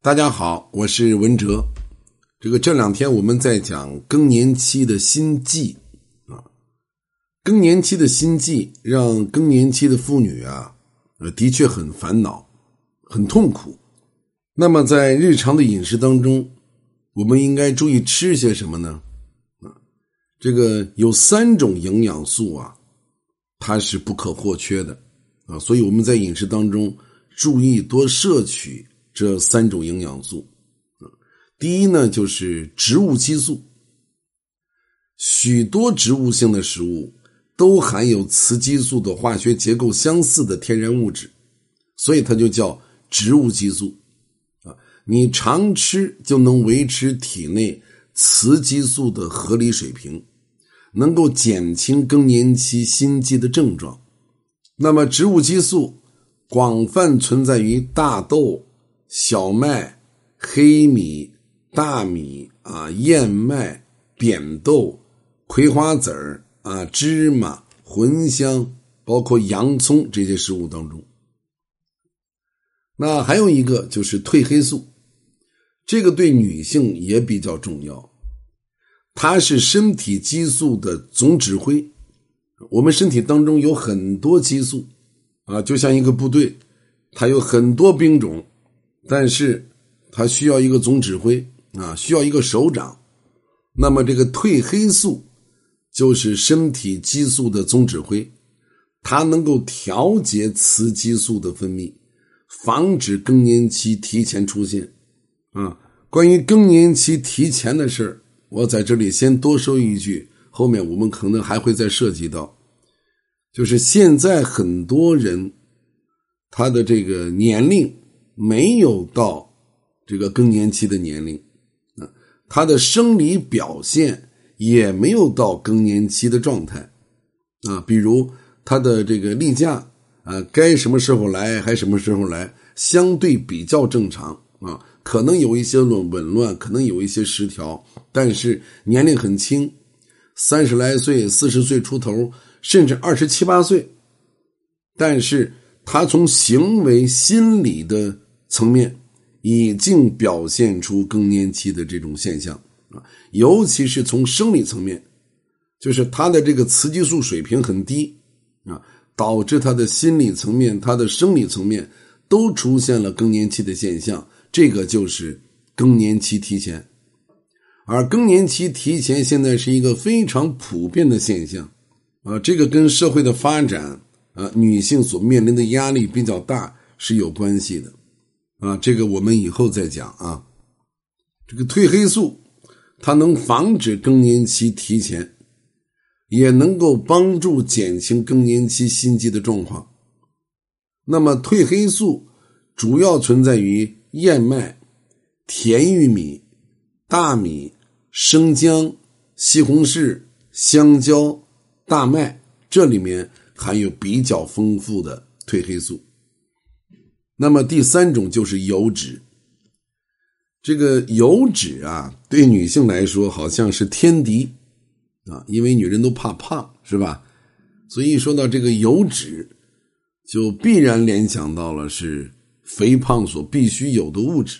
大家好，我是文哲。这个这两天我们在讲更年期的心悸啊，更年期的心悸让更年期的妇女啊，呃，的确很烦恼，很痛苦。那么在日常的饮食当中，我们应该注意吃些什么呢？啊，这个有三种营养素啊，它是不可或缺的啊，所以我们在饮食当中注意多摄取。这三种营养素，第一呢就是植物激素。许多植物性的食物都含有雌激素的化学结构相似的天然物质，所以它就叫植物激素。啊，你常吃就能维持体内雌激素的合理水平，能够减轻更年期心悸的症状。那么，植物激素广泛存在于大豆。小麦、黑米、大米啊、燕麦、扁豆、葵花籽儿啊、芝麻、茴香，包括洋葱这些食物当中。那还有一个就是褪黑素，这个对女性也比较重要，它是身体激素的总指挥。我们身体当中有很多激素啊，就像一个部队，它有很多兵种。但是，它需要一个总指挥啊，需要一个首长。那么，这个褪黑素就是身体激素的总指挥，它能够调节雌激素的分泌，防止更年期提前出现。啊，关于更年期提前的事儿，我在这里先多说一句，后面我们可能还会再涉及到，就是现在很多人他的这个年龄。没有到这个更年期的年龄啊，他的生理表现也没有到更年期的状态啊。比如他的这个例假啊，该什么时候来还什么时候来，相对比较正常啊。可能有一些紊紊乱，可能有一些失调，但是年龄很轻，三十来岁、四十岁出头，甚至二十七八岁，但是他从行为、心理的。层面已经表现出更年期的这种现象啊，尤其是从生理层面，就是他的这个雌激素水平很低啊，导致他的心理层面、他的生理层面都出现了更年期的现象，这个就是更年期提前。而更年期提前现在是一个非常普遍的现象啊，这个跟社会的发展啊，女性所面临的压力比较大是有关系的。啊，这个我们以后再讲啊。这个褪黑素，它能防止更年期提前，也能够帮助减轻更年期心悸的状况。那么，褪黑素主要存在于燕麦、甜玉米、大米、生姜、西红柿、香蕉、大麦，这里面含有比较丰富的褪黑素。那么第三种就是油脂，这个油脂啊，对女性来说好像是天敌啊，因为女人都怕胖，是吧？所以说到这个油脂，就必然联想到了是肥胖所必须有的物质。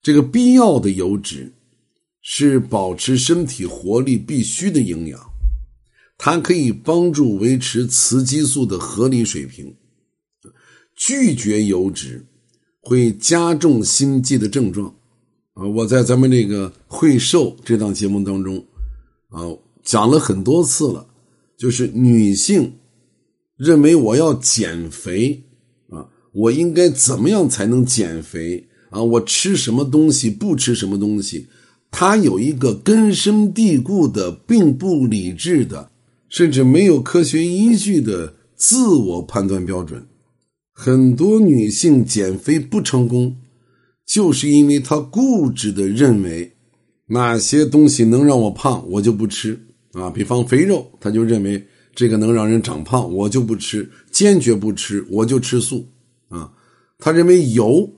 这个必要的油脂是保持身体活力必须的营养，它可以帮助维持雌激素的合理水平。拒绝油脂会加重心悸的症状啊！我在咱们这个会瘦这档节目当中啊讲了很多次了，就是女性认为我要减肥啊，我应该怎么样才能减肥啊？我吃什么东西，不吃什么东西？她有一个根深蒂固的、并不理智的，甚至没有科学依据的自我判断标准。很多女性减肥不成功，就是因为她固执的认为哪些东西能让我胖，我就不吃啊。比方肥肉，她就认为这个能让人长胖，我就不吃，坚决不吃，我就吃素啊。她认为油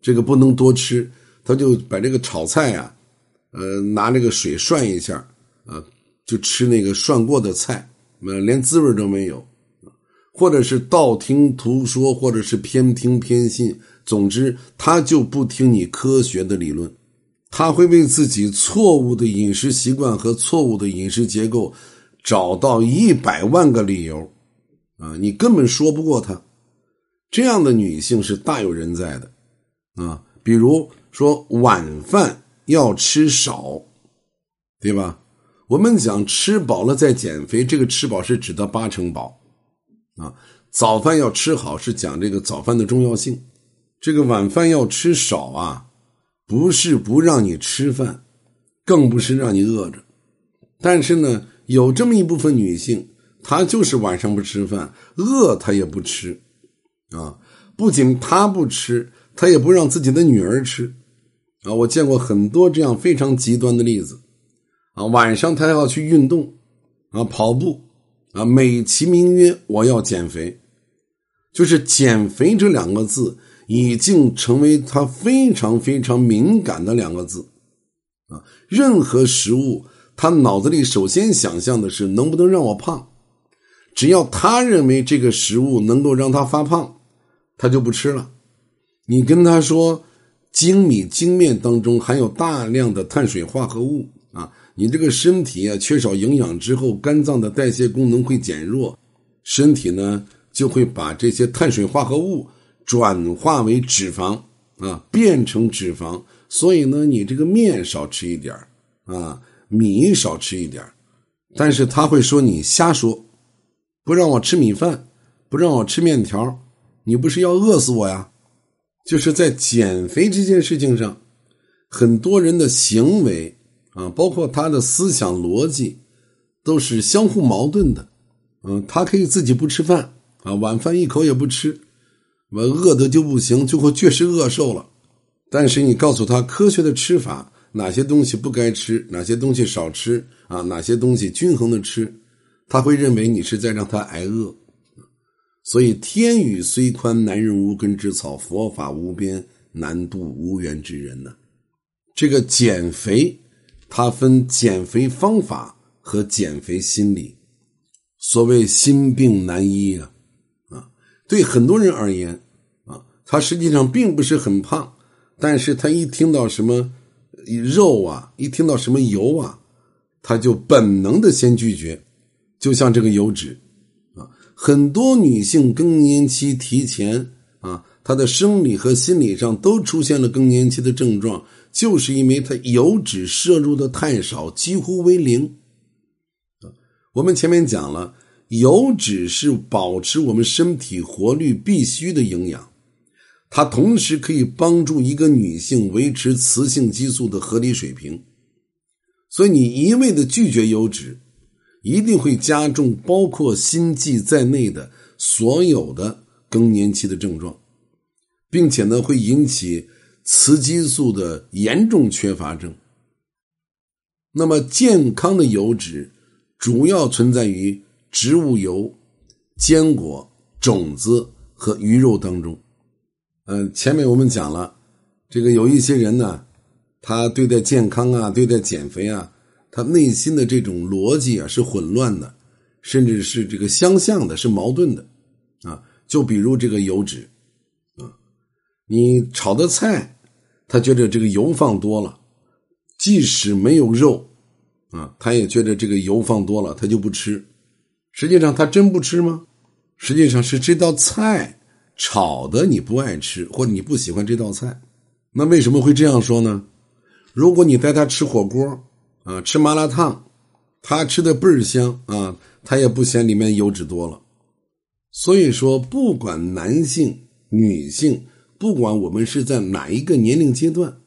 这个不能多吃，她就把这个炒菜呀，呃，拿那个水涮一下啊，就吃那个涮过的菜，呃，连滋味都没有。或者是道听途说，或者是偏听偏信，总之，他就不听你科学的理论，他会为自己错误的饮食习惯和错误的饮食结构找到一百万个理由，啊，你根本说不过他。这样的女性是大有人在的，啊，比如说晚饭要吃少，对吧？我们讲吃饱了再减肥，这个吃饱是指的八成饱，啊，早饭要吃好是讲这个早饭的重要性。这个晚饭要吃少啊，不是不让你吃饭，更不是让你饿着。但是呢，有这么一部分女性，她就是晚上不吃饭，饿她也不吃，啊，不仅她不吃，她也不让自己的女儿吃，啊，我见过很多这样非常极端的例子，啊，晚上她要去运动，啊，跑步，啊，美其名曰我要减肥，就是减肥这两个字。已经成为他非常非常敏感的两个字，啊，任何食物他脑子里首先想象的是能不能让我胖，只要他认为这个食物能够让他发胖，他就不吃了。你跟他说精米精面当中含有大量的碳水化合物啊，你这个身体啊缺少营养之后，肝脏的代谢功能会减弱，身体呢就会把这些碳水化合物。转化为脂肪啊，变成脂肪，所以呢，你这个面少吃一点啊，米少吃一点但是他会说你瞎说，不让我吃米饭，不让我吃面条，你不是要饿死我呀？就是在减肥这件事情上，很多人的行为啊，包括他的思想逻辑，都是相互矛盾的。嗯，他可以自己不吃饭啊，晚饭一口也不吃。我饿的就不行，最后确实饿瘦了。但是你告诉他科学的吃法，哪些东西不该吃，哪些东西少吃啊，哪些东西均衡的吃，他会认为你是在让他挨饿。所以天宇虽宽，难人无根之草；佛法无边，难渡无缘之人呢。这个减肥，它分减肥方法和减肥心理。所谓心病难医啊。啊对很多人而言，啊，他实际上并不是很胖，但是他一听到什么肉啊，一听到什么油啊，他就本能的先拒绝。就像这个油脂，啊，很多女性更年期提前他，的生理和心理上都出现了更年期的症状，就是因为她油脂摄入的太少，几乎为零。我们前面讲了。油脂是保持我们身体活力必须的营养，它同时可以帮助一个女性维持雌性激素的合理水平。所以，你一味的拒绝油脂，一定会加重包括心悸在内的所有的更年期的症状，并且呢，会引起雌激素的严重缺乏症。那么，健康的油脂主要存在于。植物油、坚果、种子和鱼肉当中，嗯，前面我们讲了，这个有一些人呢，他对待健康啊，对待减肥啊，他内心的这种逻辑啊是混乱的，甚至是这个相像的，是矛盾的，啊，就比如这个油脂，你炒的菜，他觉得这个油放多了，即使没有肉，啊，他也觉得这个油放多了，他就不吃。实际上他真不吃吗？实际上是这道菜炒的你不爱吃，或者你不喜欢这道菜。那为什么会这样说呢？如果你带他吃火锅啊，吃麻辣烫，他吃的倍儿香啊，他也不嫌里面油脂多了。所以说，不管男性、女性，不管我们是在哪一个年龄阶段，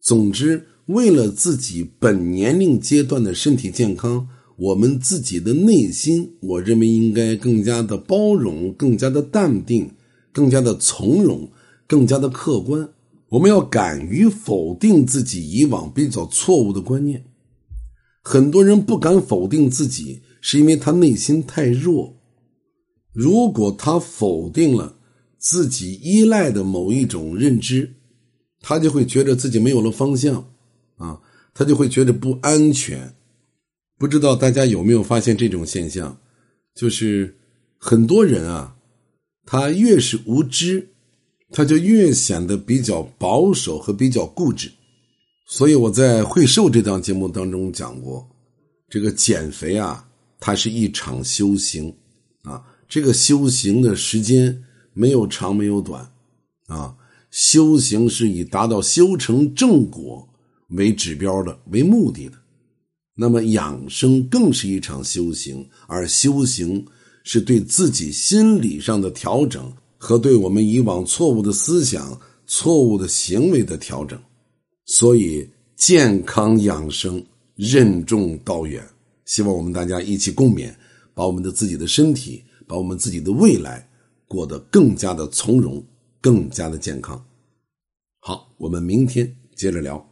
总之为了自己本年龄阶段的身体健康。我们自己的内心，我认为应该更加的包容，更加的淡定，更加的从容，更加的客观。我们要敢于否定自己以往比较错误的观念。很多人不敢否定自己，是因为他内心太弱。如果他否定了自己依赖的某一种认知，他就会觉得自己没有了方向，啊，他就会觉得不安全。不知道大家有没有发现这种现象，就是很多人啊，他越是无知，他就越显得比较保守和比较固执。所以我在《会瘦》这档节目当中讲过，这个减肥啊，它是一场修行啊。这个修行的时间没有长，没有短啊。修行是以达到修成正果为指标的，为目的的。那么养生更是一场修行，而修行是对自己心理上的调整和对我们以往错误的思想、错误的行为的调整。所以，健康养生任重道远，希望我们大家一起共勉，把我们的自己的身体，把我们自己的未来过得更加的从容。更加的健康。好，我们明天接着聊。